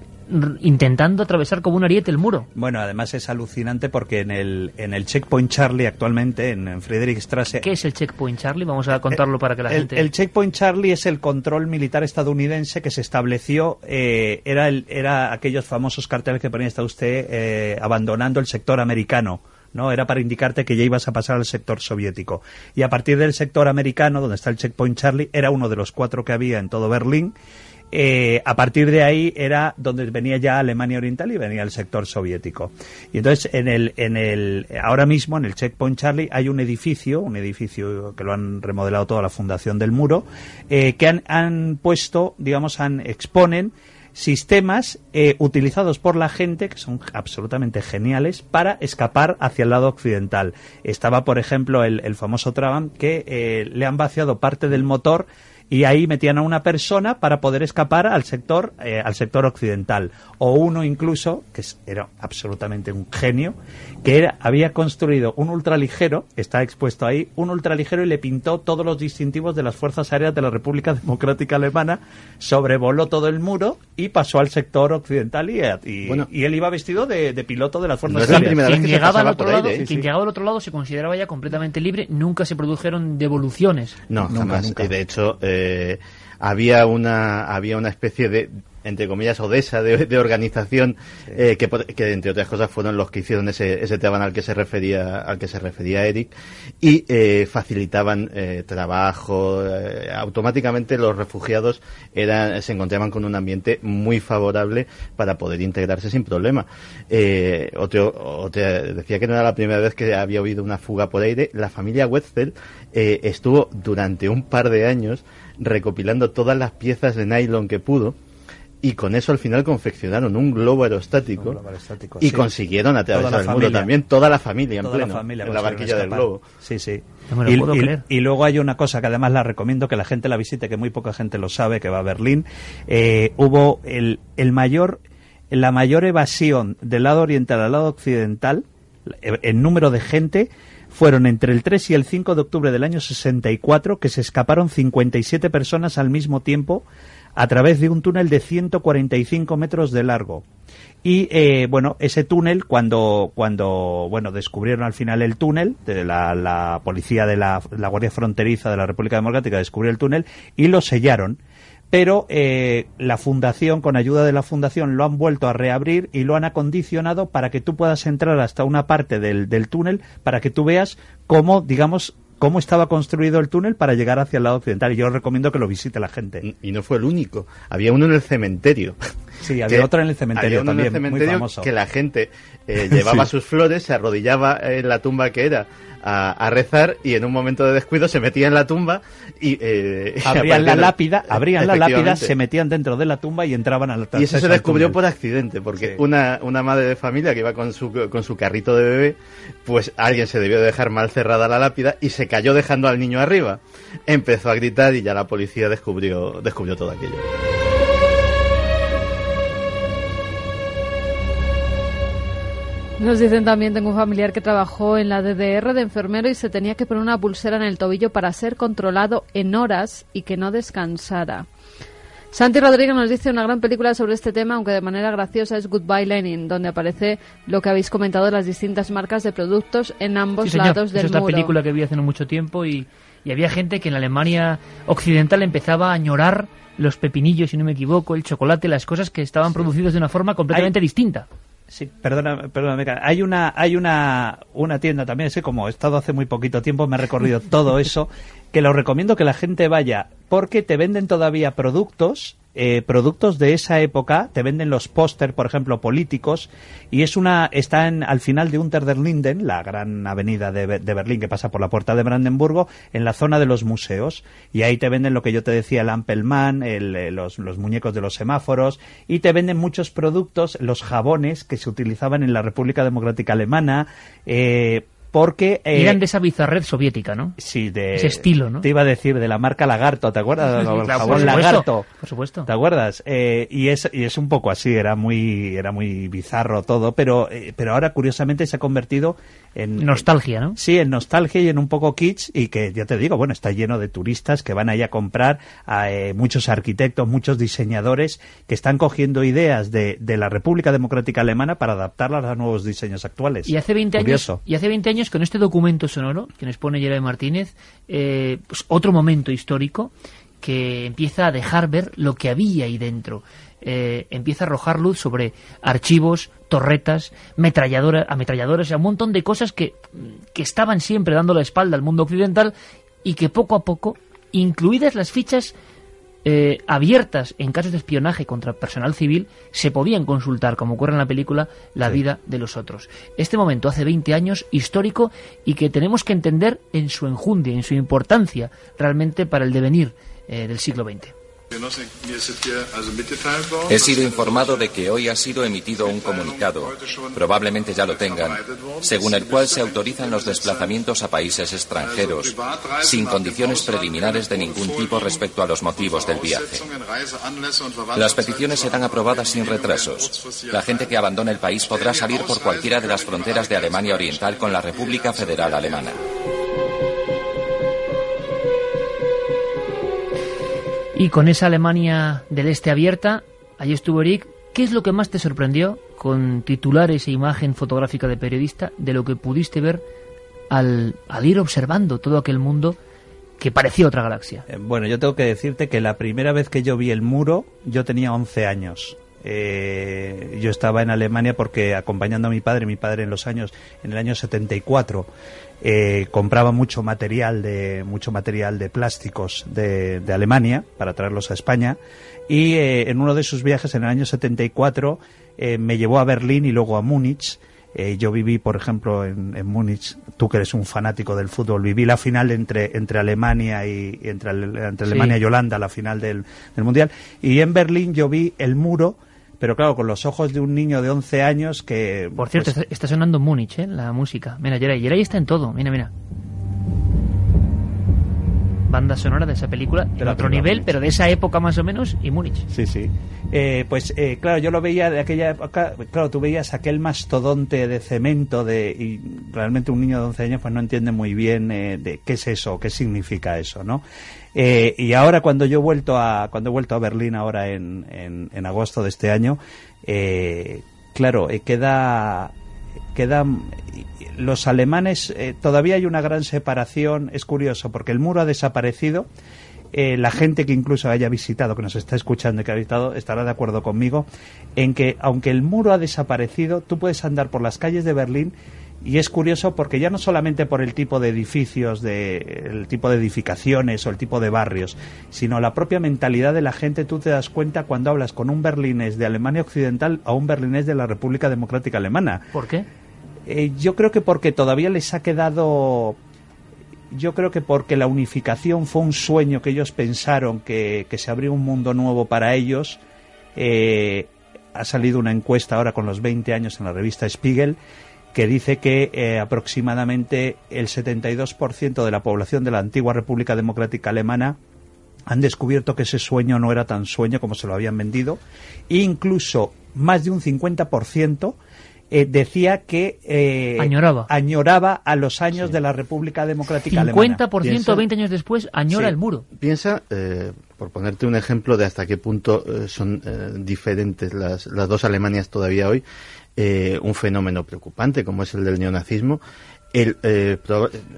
intentando atravesar como un ariete el muro. Bueno, además es alucinante porque en el en el checkpoint Charlie actualmente en, en Friedrichstrasse ¿Qué es el checkpoint, Charlie? Vamos a contarlo para que la el, gente... el checkpoint Charlie es el control militar estadounidense que se estableció eh, era el, era aquellos famosos carteles que ponía está usted eh, abandonando el sector americano no era para indicarte que ya ibas a pasar al sector soviético. Y a partir del sector americano donde está el checkpoint Charlie era uno de los cuatro que había en todo Berlín. Eh, a partir de ahí era donde venía ya Alemania Oriental y venía el sector soviético. Y entonces en el, en el, ahora mismo en el Checkpoint Charlie hay un edificio, un edificio que lo han remodelado toda la Fundación del Muro, eh, que han, han puesto, digamos, han, exponen sistemas eh, utilizados por la gente que son absolutamente geniales para escapar hacia el lado occidental. Estaba, por ejemplo, el, el famoso Trabant que eh, le han vaciado parte del motor y ahí metían a una persona para poder escapar al sector eh, al sector occidental o uno incluso que era absolutamente un genio que era había construido un ultraligero está expuesto ahí un ultraligero y le pintó todos los distintivos de las fuerzas aéreas de la República Democrática Alemana sobrevoló todo el muro y pasó al sector occidental y, y- Bueno. y él iba vestido de, de piloto de las fuerzas No aéreas quien llegaba, al otro ahí, lado, ¿eh? quien Sí. llegaba al otro lado se consideraba ya completamente libre, nunca se produjeron devoluciones. No, Nunca, jamás. nunca. Y de hecho, eh, había una había una especie de entre comillas odesa de, de organización eh, que, entre otras cosas fueron los que hicieron ese ese Taban al que se refería al que se refería Eric y eh, facilitaban eh, trabajo eh, automáticamente los refugiados eran se encontraban con un ambiente muy favorable para poder integrarse sin problema. Eh, otro, decía que no era la primera vez que había habido una fuga por aire. La familia Wetzel eh, estuvo durante un par de años recopilando todas las piezas de nylon que pudo y con eso al final confeccionaron un globo aerostático, Un globo aerostático, y sí. consiguieron atravesar el familia. también, toda la familia en Toda pleno, la familia en la barquilla del globo. Sí, sí. No me lo y, puedo y- creer. y luego hay una cosa que además la recomiendo que la gente la visite, que muy poca gente lo sabe, que va a Berlín. Eh, hubo el, el mayor, la mayor evasión del lado oriental al lado occidental, eh, en número de gente, fueron entre el 3 y el 5 de octubre del año 64 que se escaparon 57 personas al mismo tiempo a través de un túnel de 145 metros de largo. Y eh, bueno, ese túnel, cuando, cuando bueno, descubrieron al final el túnel, de la, la policía de la, la Guardia Fronteriza de la República Democrática descubrió el túnel y lo sellaron pero eh, la fundación, con ayuda de la fundación, lo han vuelto a reabrir y lo han acondicionado para que tú puedas entrar hasta una parte del, del túnel para que tú veas cómo, digamos, cómo estaba construido el túnel para llegar hacia el lado occidental. Y yo recomiendo que lo visite la gente. Y no fue el único. Había uno en el cementerio. Sí, había *laughs* otro en el cementerio había uno también, en el cementerio muy famoso. que la gente eh, llevaba *laughs* Sí. sus flores, se arrodillaba en la tumba que era a, a rezar y en un momento de descuido se metía en la tumba y eh, *laughs* Abrían la lápida, abrían la lápida, se metían dentro de la tumba y entraban al Y eso se descubrió por accidente, porque Sí. una, una madre de familia que iba con su, con su carrito de bebé, pues alguien se debió de dejar mal cerrada la lápida y se cayó dejando al niño arriba. Empezó a gritar y ya la policía descubrió, descubrió todo aquello. Nos dicen también, tengo un familiar que trabajó en la DDR de enfermero y se tenía que poner una pulsera en el tobillo para ser controlado en horas y que no descansara. Santi Rodríguez nos dice una gran película sobre este tema, aunque de manera graciosa, es Goodbye Lenin, donde aparece lo que habéis comentado de las distintas marcas de productos en ambos Sí, lados Esa del es muro. película que vi hace no mucho tiempo y, y había gente que en la Alemania occidental empezaba a añorar los pepinillos, si no me equivoco, el chocolate, las cosas que estaban producidos de una forma completamente distinta. Sí, perdóname, Cara. Hay una, hay una, una tienda también, sé como he estado hace muy poquito tiempo, me he recorrido todo eso, que lo recomiendo que la gente vaya, porque te venden todavía productos, eh, productos de esa época, te venden los póster, por ejemplo, políticos, y es una, está en, al final de Unter der Linden, la gran avenida de, de Berlín que pasa por la puerta de Brandenburgo, en la zona de los museos, y ahí te venden lo que yo te decía, el Ampelman, el, eh, los, los muñecos de los semáforos, y te venden muchos productos, los jabones que se utilizaban en la República Democrática Alemana, eh, porque... Eh, eran de esa bizarred soviética, ¿no? Sí, de Ese estilo, ¿no? Te iba a decir de la marca Lagarto, ¿te acuerdas? Claro, jabón Lagarto. Por supuesto. ¿Te acuerdas? Eh, y es y es un poco así, era muy era muy bizarro todo, pero eh, pero ahora curiosamente se ha convertido en Nostalgia, ¿no? Sí, en nostalgia y en un poco kitsch y que ya te digo, bueno, está lleno de turistas que van ahí a comprar, a, muchos arquitectos, muchos diseñadores que están cogiendo ideas de, de la República Democrática Alemana para adaptarlas a nuevos diseños actuales. Y hace 20 Curioso. años, y hace 20 años con este documento sonoro que nos pone Jeremy Martínez, eh, pues otro momento histórico que empieza a dejar ver lo que había ahí dentro. Eh, empieza a arrojar luz sobre archivos, torretas, metralladoras, ametralladoras, o sea, un montón de cosas que, que estaban siempre dando la espalda al mundo occidental y que poco a poco, incluidas las fichas eh, abiertas en casos de espionaje contra personal civil, se podían consultar, como ocurre en la película, la vida de los otros. Este momento hace 20 años, histórico, y que tenemos que entender en su enjundia, en su importancia realmente para el devenir eh, del siglo XX. He sido informado de que hoy ha sido emitido un comunicado, probablemente ya lo tengan, según el cual se autorizan los desplazamientos a países extranjeros, sin condiciones preliminares de ningún tipo respecto a los motivos del viaje. Las peticiones serán aprobadas sin retrasos. La gente que abandone el país podrá salir por cualquiera de las fronteras de Alemania Oriental con la República Federal Alemana. Y con esa Alemania del Este abierta, allí estuvo Eric. ¿Qué es lo que más te sorprendió con titulares e imagen fotográfica de periodista de lo que pudiste ver al, al ir observando todo aquel mundo que parecía otra galaxia? Eh, Bueno, yo tengo que decirte que la primera vez que yo vi el muro, yo tenía 11 años. Eh, yo estaba en Alemania porque acompañando a mi padre, mi padre en los años, en el año 74, eh, compraba mucho material de mucho material de plásticos de, de Alemania para traerlos a España y eh, en uno de sus viajes en el año 74 eh, me llevó a Berlín y luego a Múnich yo viví, por ejemplo, en, en Múnich, tú que eres un fanático del fútbol, viví la final entre, entre Alemania y entre, Sí. Alemania y Holanda, la final del, del Mundial. Y en Berlín yo vi el muro, pero claro, con los ojos de un niño de 11 años que... Por cierto, pues, está, está sonando Múnich, ¿eh? la música. Mira, Yeray, Yeray está en todo, mira, mira. Banda sonora de esa película de otro nivel, pero de esa época más o menos, y Múnich. Sí, sí. Eh, pues eh, claro, yo lo veía de aquella época, claro, tú veías aquel mastodonte de cemento de, y realmente un niño de 11 años pues no entiende muy bien eh, de qué es eso, qué significa eso, ¿no? y ahora cuando yo he vuelto a, cuando he vuelto a Berlín ahora en, en, en agosto de este año, claro, queda quedan los alemanes eh, todavía hay una gran separación es curioso porque el muro ha desaparecido eh, la gente que incluso haya visitado que nos está escuchando y que ha visitado estará de acuerdo conmigo en que aunque el muro ha desaparecido tú puedes andar por las calles de Berlín y es curioso porque ya no solamente por el tipo de edificios, de, el tipo de edificaciones o el tipo de barrios, sino la propia mentalidad de la gente, tú te das cuenta cuando hablas con un berlinés de Alemania Occidental a un berlinés de la República Democrática Alemana. ¿Por qué? Eh, yo creo que porque todavía les ha quedado yo creo que porque la unificación fue un sueño que ellos pensaron que, se abrió un mundo nuevo para ellos. Eh, ha salido una encuesta ahora con los 20 años en la revista Spiegel que dice que eh, aproximadamente el 72% de la población de la antigua República Democrática Alemana han descubierto que ese sueño no era tan sueño como se lo habían vendido e incluso más de un 50% eh, decía que eh, añoraba. añoraba a los años de la República Democrática 50% Alemana. 50% 20 años después añora el muro. Piensa, por ponerte un ejemplo de hasta qué punto son diferentes las, las dos Alemanias todavía hoy, eh, un fenómeno preocupante como es el del neonazismo. El, eh,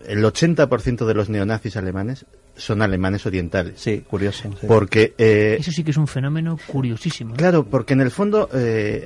el 80% de los neonazis alemanes son alemanes orientales. Sí, curioso. Porque, eh, Eso sí que es un fenómeno curiosísimo. Claro, porque en el fondo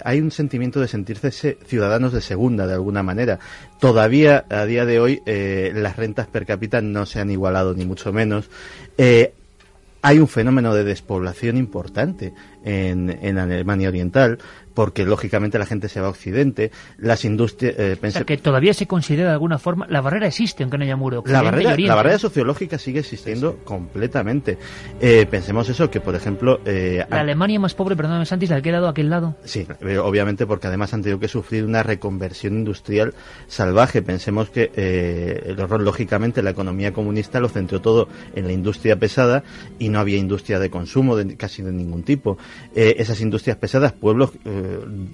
hay un sentimiento de sentirse ciudadanos de segunda, de alguna manera. Todavía, a día de hoy, las rentas per cápita no se han igualado, ni mucho menos. hay un fenómeno de despoblación importante en, en Alemania Oriental porque lógicamente la gente se va a Occidente, las industrias... Eh, que todavía se considera de alguna forma, la barrera existe aunque no haya muro. La barrera, la barrera sociológica sigue existiendo completamente. Eh, pensemos eso, que por ejemplo... Eh, la Alemania más pobre, perdóname Santis, ¿la ha quedado a aquel lado? Sí, obviamente porque además han tenido que sufrir una reconversión industrial salvaje. Pensemos que, eh, lógicamente, la economía comunista lo centró todo en la industria pesada y no había industria de consumo de, casi de ningún tipo. Esas industrias pesadas, pueblos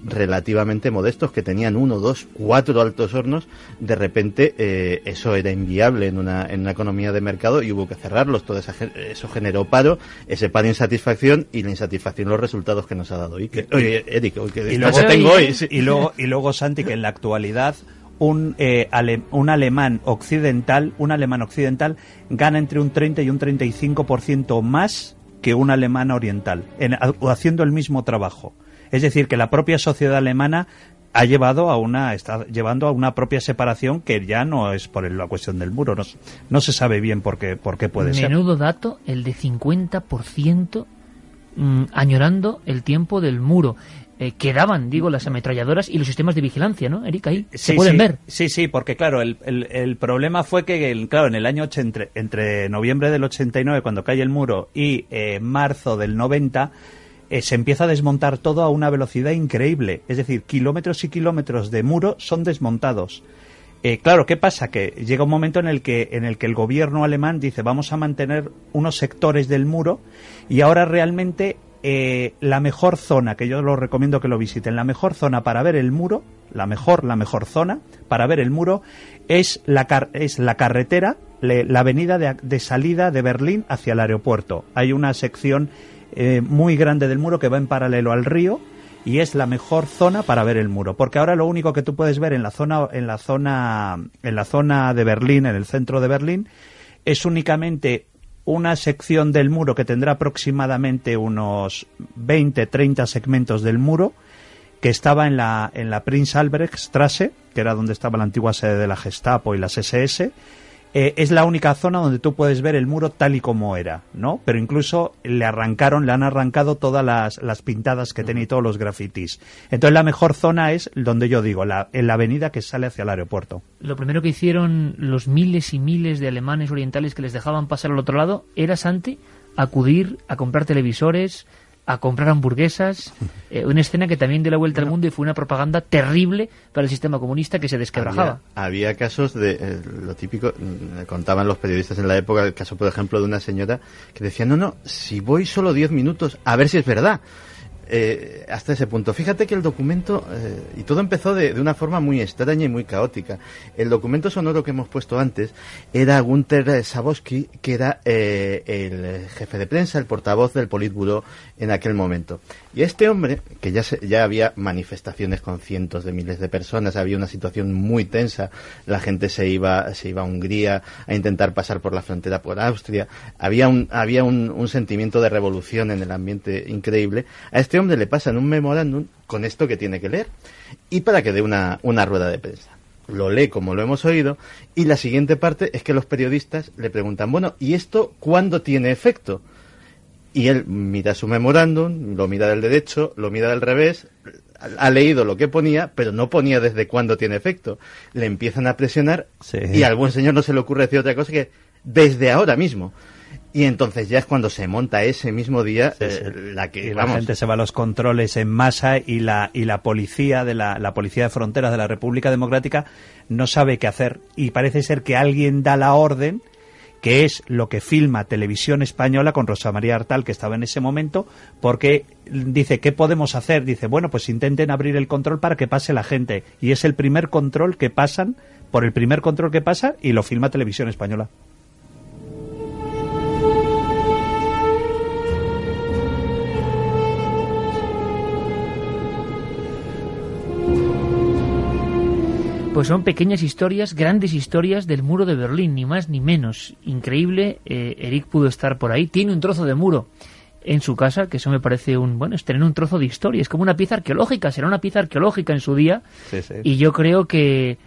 relativamente modestos que tenían uno, dos, cuatro altos hornos, de repente eh, eso era inviable en una, en una economía de mercado y hubo que cerrarlos. Todo eso generó paro, ese paro insatisfacción y la insatisfacción los resultados que nos ha dado y luego tengo y luego y luego Santi que en la actualidad un, eh, un alemán occidental, un alemán occidental gana entre un 30 y un 35% más que un alemán oriental, en, haciendo el mismo trabajo. Es decir, que la propia sociedad alemana ha llevado a una está llevando a una propia separación que ya no es por la cuestión del muro, no, no se sabe bien por qué por qué puede ser. Menudo dato el de 50% mm, añorando el tiempo del muro. Eh, quedaban, digo, las ametralladoras y los sistemas de vigilancia, ¿no, Erika? Ahí se pueden ver. Sí, sí, porque claro, el, el, problema fue que, el, claro, en el año entre, entre noviembre del 89, cuando cae el muro, y eh, marzo del 90, eh, se empieza a desmontar todo a una velocidad increíble. Es decir, kilómetros y kilómetros de muro son desmontados. Eh, claro, ¿qué pasa? Que llega un momento en el que, en el que el gobierno alemán dice vamos a mantener unos sectores del muro y ahora realmente eh, la mejor zona, que yo lo recomiendo que lo visiten, la mejor zona para ver el muro, la mejor, la mejor zona para ver el muro es la, es la carretera, la avenida de, de salida de Berlín hacia el aeropuerto. Hay una sección eh, muy grande del muro que va en paralelo al río y es la mejor zona para ver el muro, porque ahora lo único que tú puedes ver en la zona en la zona en la zona de Berlín, en el centro de Berlín, es únicamente una sección del muro que tendrá aproximadamente unos 20, 30 segmentos del muro que estaba en la en la Prinz Albrecht Straße, que era donde estaba la antigua sede de la Gestapo y las SS eh, es la única zona donde tú puedes ver el muro tal y como era, ¿no? Pero incluso le arrancaron, le han arrancado todas las, las pintadas que tenía y todos los grafitis. Entonces la mejor zona es donde yo digo, la, en la avenida que sale hacia el aeropuerto. Lo primero que hicieron los miles y miles de alemanes orientales que les dejaban pasar al otro lado era, Santi, acudir a comprar televisores, a comprar hamburguesas, *laughs* eh, una escena que también dio la vuelta al mundo y fue una propaganda terrible para el sistema comunista que se desquebrajaba. Había, casos de eh, lo típico, mm, contaban los periodistas en la época, el caso por ejemplo de una señora que decía, no, no, si voy solo 10 minutos, a ver si es verdad. Eh, hasta ese punto. Fíjate que el documento, eh, y todo empezó de, una forma muy extraña y muy caótica. El documento sonoro que hemos puesto antes era Gunther Sabowski, que era eh, el jefe de prensa, el portavoz del Politburo en aquel momento. Y este hombre, que ya, ya había manifestaciones con cientos de miles de personas, había una situación muy tensa, la gente se iba, se iba a Hungría a intentar pasar por la frontera por Austria, había un, había un, un sentimiento de revolución en el ambiente increíble. A este hombre le pasan un memorándum con esto que tiene que leer y para que dé una, una rueda de prensa lo lee como lo hemos oído, y la siguiente parte es que los periodistas le preguntan, bueno, ¿y esto cuándo tiene efecto? y él mira su memorándum, lo mira del derecho, lo mira del revés, ha leído lo que ponía, pero no ponía desde cuándo tiene efecto. Le empiezan a presionar y al buen señor no se le ocurre decir otra cosa que desde ahora mismo. Y entonces ya es cuando se monta ese mismo día eh, la que la gente se va a los controles en masa y la y la policía de la, la policía de fronteras de la República Democrática no sabe qué hacer y parece ser que alguien da la orden que es lo que filma Televisión Española con Rosa María Artal, que estaba en ese momento, porque dice, ¿qué podemos hacer? Dice, bueno, pues intenten abrir el control para que pase la gente. Y es el primer control que pasan, por el primer control que pasa, y lo filma Televisión Española. Pues son pequeñas historias, grandes historias del muro de Berlín, ni más ni menos. Increíble, eh, Eric pudo estar por ahí. Tiene un trozo de muro en su casa, que eso me parece un, bueno, es tener un trozo de historia, es como una pieza arqueológica, será una pieza arqueológica en su día. Y yo creo que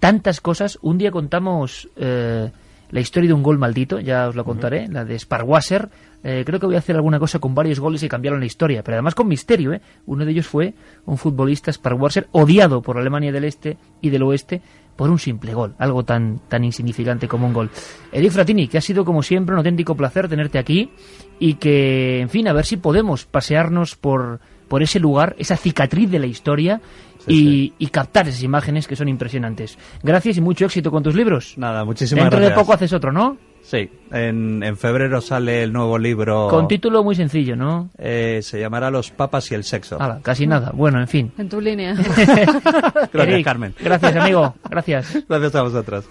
tantas cosas, un día contamos eh, la historia de un gol maldito, ya os lo contaré, la de Sparwasser, eh, creo que voy a hacer alguna cosa con varios goles y cambiaron la historia, pero además con misterio. ¿eh? Uno de ellos fue un futbolista Sparwarser odiado por Alemania del Este y del Oeste por un simple gol, algo tan, tan insignificante como un gol. Edith Fratini, que ha sido como siempre un auténtico placer tenerte aquí y que, en fin, a ver si podemos pasearnos por, por ese lugar, esa cicatriz de la historia y, captar esas imágenes que son impresionantes. Gracias y mucho éxito con tus libros. Nada, muchísimas gracias. Dentro de poco haces otro, ¿no? Sí, en, en, febrero sale el nuevo libro. Con título muy sencillo, ¿no? Eh, se llamará Los papas y el sexo. casi nada. Bueno, en fin. En tu línea. *laughs* gracias, Carmen. Gracias, amigo. Gracias. Gracias a vosotros.